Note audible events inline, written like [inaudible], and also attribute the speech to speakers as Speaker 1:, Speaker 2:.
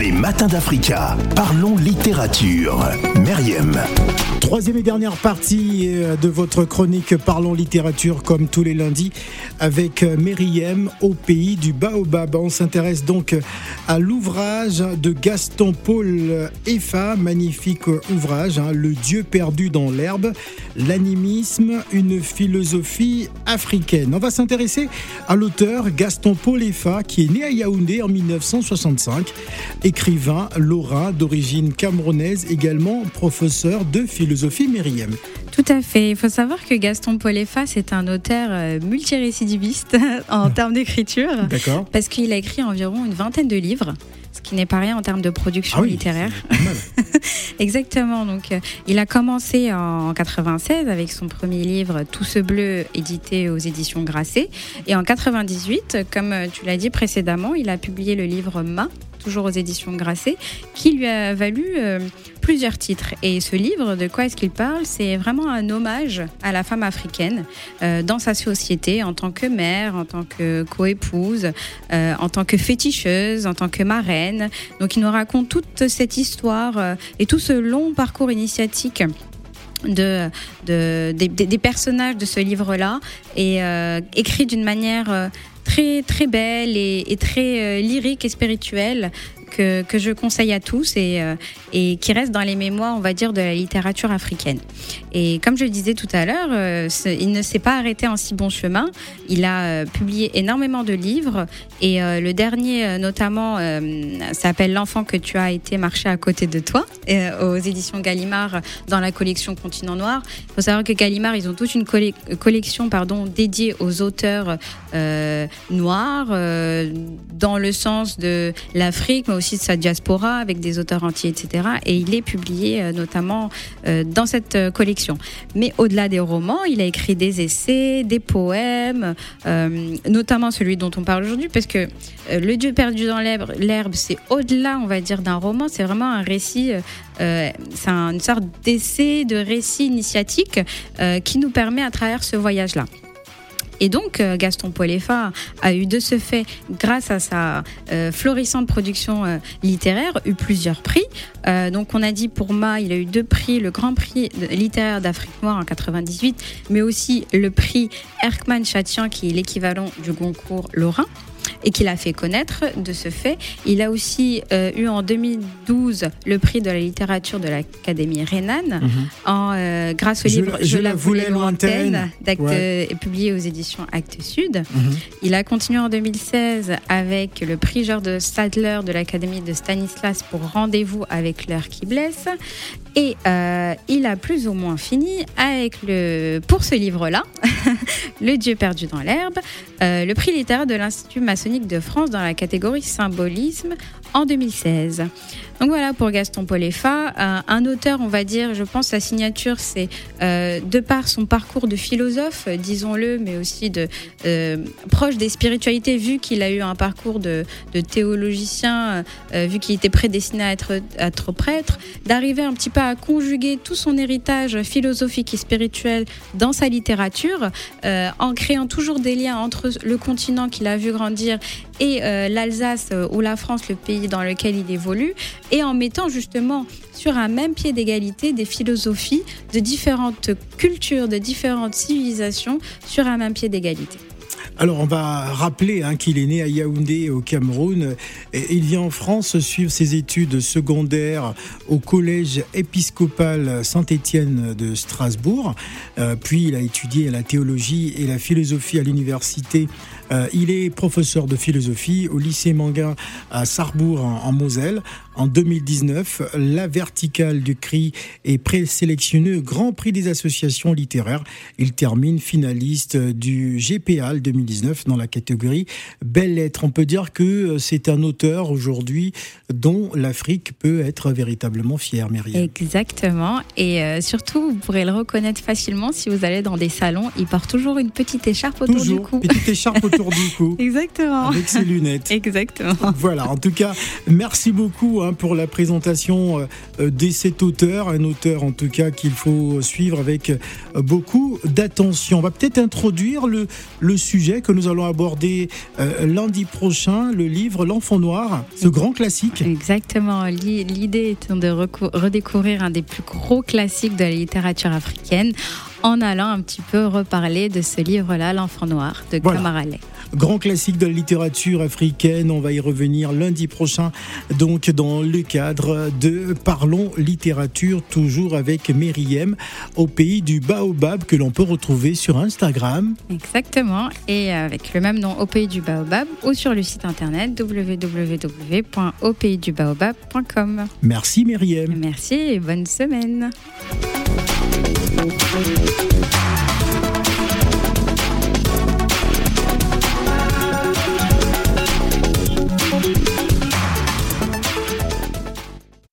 Speaker 1: Les matins d'Africa. Parlons littérature. Meriem.
Speaker 2: Troisième et dernière partie euh, de votre chronique Parlons littérature comme tous les lundis avec euh, Meriem au pays du Baobab. On s'intéresse donc à l'ouvrage de Gaston Paul Effa, magnifique ouvrage, hein, Le Dieu perdu dans l'herbe, l'animisme, une philosophie africaine. On va s'intéresser à l'auteur Gaston Paul Effa qui est né à Yaoundé en 1965, écrivain lorrain d'origine camerounaise, également professeur de philosophie Myriam.
Speaker 3: Tout à fait. Il faut savoir que Gaston Polefa, c'est un auteur euh, multirécidiviste [laughs] en termes d'écriture.
Speaker 2: D'accord.
Speaker 3: Parce qu'il a écrit environ une vingtaine de livres, ce qui n'est pas rien en termes de production
Speaker 2: Ah oui,
Speaker 3: littéraire. [laughs] Exactement. Donc, euh, il a commencé en 96 avec son premier livre Tout ce bleu, édité aux éditions Grasset. Et en 98, comme euh, tu l'as dit précédemment, il a publié le livre Ma toujours aux éditions Grasset, qui lui a valu euh, plusieurs titres. Et ce livre, de quoi est-ce qu'il parle? C'est vraiment un hommage à la femme africaine euh, dans sa société, en tant que mère, en tant que coépouse, euh, en tant que féticheuse, en tant que marraine. Donc il nous raconte toute cette histoire euh, et tout ce long parcours initiatique de, de- des, personnages de ce livre-là et écrit d'une manière très très belle et, et très euh, lyrique et spirituelle que, je conseille à tous et, euh, qui reste dans les mémoires, on va dire, de la littérature africaine. Et comme je le disais tout à l'heure, euh, il ne s'est pas arrêté en si bon chemin. Il a euh, publié énormément de livres et le dernier, notamment, s'appelle L'enfant que tu as été marché à côté de toi, aux éditions Gallimard dans la collection Continent Noir. Il faut savoir que Gallimard, ils ont toute une colle- collection pardon, dédiée aux auteurs noirs, dans le sens de l'Afrique, mais aussi de sa diaspora, avec des auteurs entiers, etc. Et il est publié euh, notamment euh, dans cette euh, collection. Mais au-delà des romans, il a écrit des essais, des poèmes, notamment celui dont on parle aujourd'hui, parce que Le Dieu perdu dans l'herbe, c'est au-delà, on va dire, d'un roman, c'est vraiment un récit, c'est un- une sorte d'essai, de récit initiatique qui nous permet à travers ce voyage-là. Et donc, euh, Gaston Polefa a eu de ce fait, grâce à sa euh, florissante production euh, littéraire, eu plusieurs prix. Donc, on a dit pour Ma, il a eu deux prix, le Grand Prix littéraire d'Afrique noire en 98, mais aussi le prix Erkman Chatian, qui est l'équivalent du Goncourt Lorrain et qu'il a fait connaître de ce fait. Il a aussi euh, eu en 2012 le prix de la littérature de l'Académie Rhénan en, euh, grâce au
Speaker 2: Je
Speaker 3: livre
Speaker 2: la- je la voulais lointaine. Ouais.
Speaker 3: et publié aux éditions Actes Sud.
Speaker 2: Mhm.
Speaker 3: Il a continué en 2016 avec le prix Georges de Stadler de l'Académie de Stanislas pour Rendez-vous avec l'heure qui blesse. Et euh, il a plus ou moins fini avec le, pour ce livre-là, [laughs] Le Dieu perdu dans l'herbe, euh, le prix littéraire de l'Institut maçonnique de France dans la catégorie symbolisme en 2016. Donc voilà pour Gaston Polefa, Euh, un auteur, on va dire, je pense sa signature, c'est euh, de par son parcours de philosophe, disons-le, mais aussi de euh, proche des spiritualités, vu qu'il a eu un parcours de, de théologicien, vu qu'il était prédestiné à être, à être prêtre, d'arriver un petit peu à conjuguer tout son héritage philosophique et spirituel dans sa littérature, en créant toujours des liens entre le continent qu'il a vu grandir et euh, l'Alsace euh, ou la France, le pays dans lequel il évolue, et en mettant justement sur un même pied d'égalité des philosophies de différentes cultures, de différentes civilisations sur un même pied d'égalité.
Speaker 2: Alors, on va rappeler hein, qu'il est né à Yaoundé, au Cameroun. Il vient en France suivre ses études secondaires au collège épiscopal Saint-Étienne de Strasbourg. Euh, puis, il a étudié la théologie et la philosophie à l'université. Euh, il est professeur de philosophie au lycée Manguin à Sarrebourg, en Moselle. En 2019, la verticale du CRI est présélectionnée au Grand Prix des associations littéraires. Il termine finaliste du GPA 2019 dans la catégorie Belles Lettres. On peut dire que euh, c'est un auteur aujourd'hui dont l'Afrique peut être véritablement fière, Myriam.
Speaker 3: Exactement. Et euh, surtout, vous pourrez le reconnaître facilement si vous allez dans des salons. Il porte toujours une petite écharpe autour
Speaker 2: Toujours,
Speaker 3: du cou.
Speaker 2: petite écharpe autour du cou. [laughs]
Speaker 3: Exactement.
Speaker 2: Avec ses lunettes.
Speaker 3: Exactement.
Speaker 2: Voilà, en tout cas, merci beaucoup hein, pour la présentation euh, de cet auteur, un auteur en tout cas qu'il faut suivre avec euh, beaucoup d'attention. On va peut-être introduire le, le sujet que nous allons aborder euh, lundi prochain, le livre L'enfant noir, ce grand classique.
Speaker 3: Exactement, l'idée étant de redécouvrir un des plus gros classiques de la littérature africaine en allant un petit peu reparler de ce livre-là, L'enfant noir de voilà.
Speaker 2: Grand classique de la littérature africaine, on va y revenir lundi prochain, donc dans le cadre de Parlons littérature, toujours avec Meriem, au pays du Baobab, que l'on peut retrouver sur Instagram.
Speaker 3: Exactement, et avec le même nom, au pays du Baobab, ou sur le site internet www.aupaysdubaobab.com.
Speaker 2: Merci Meriem.
Speaker 3: Merci et bonne semaine.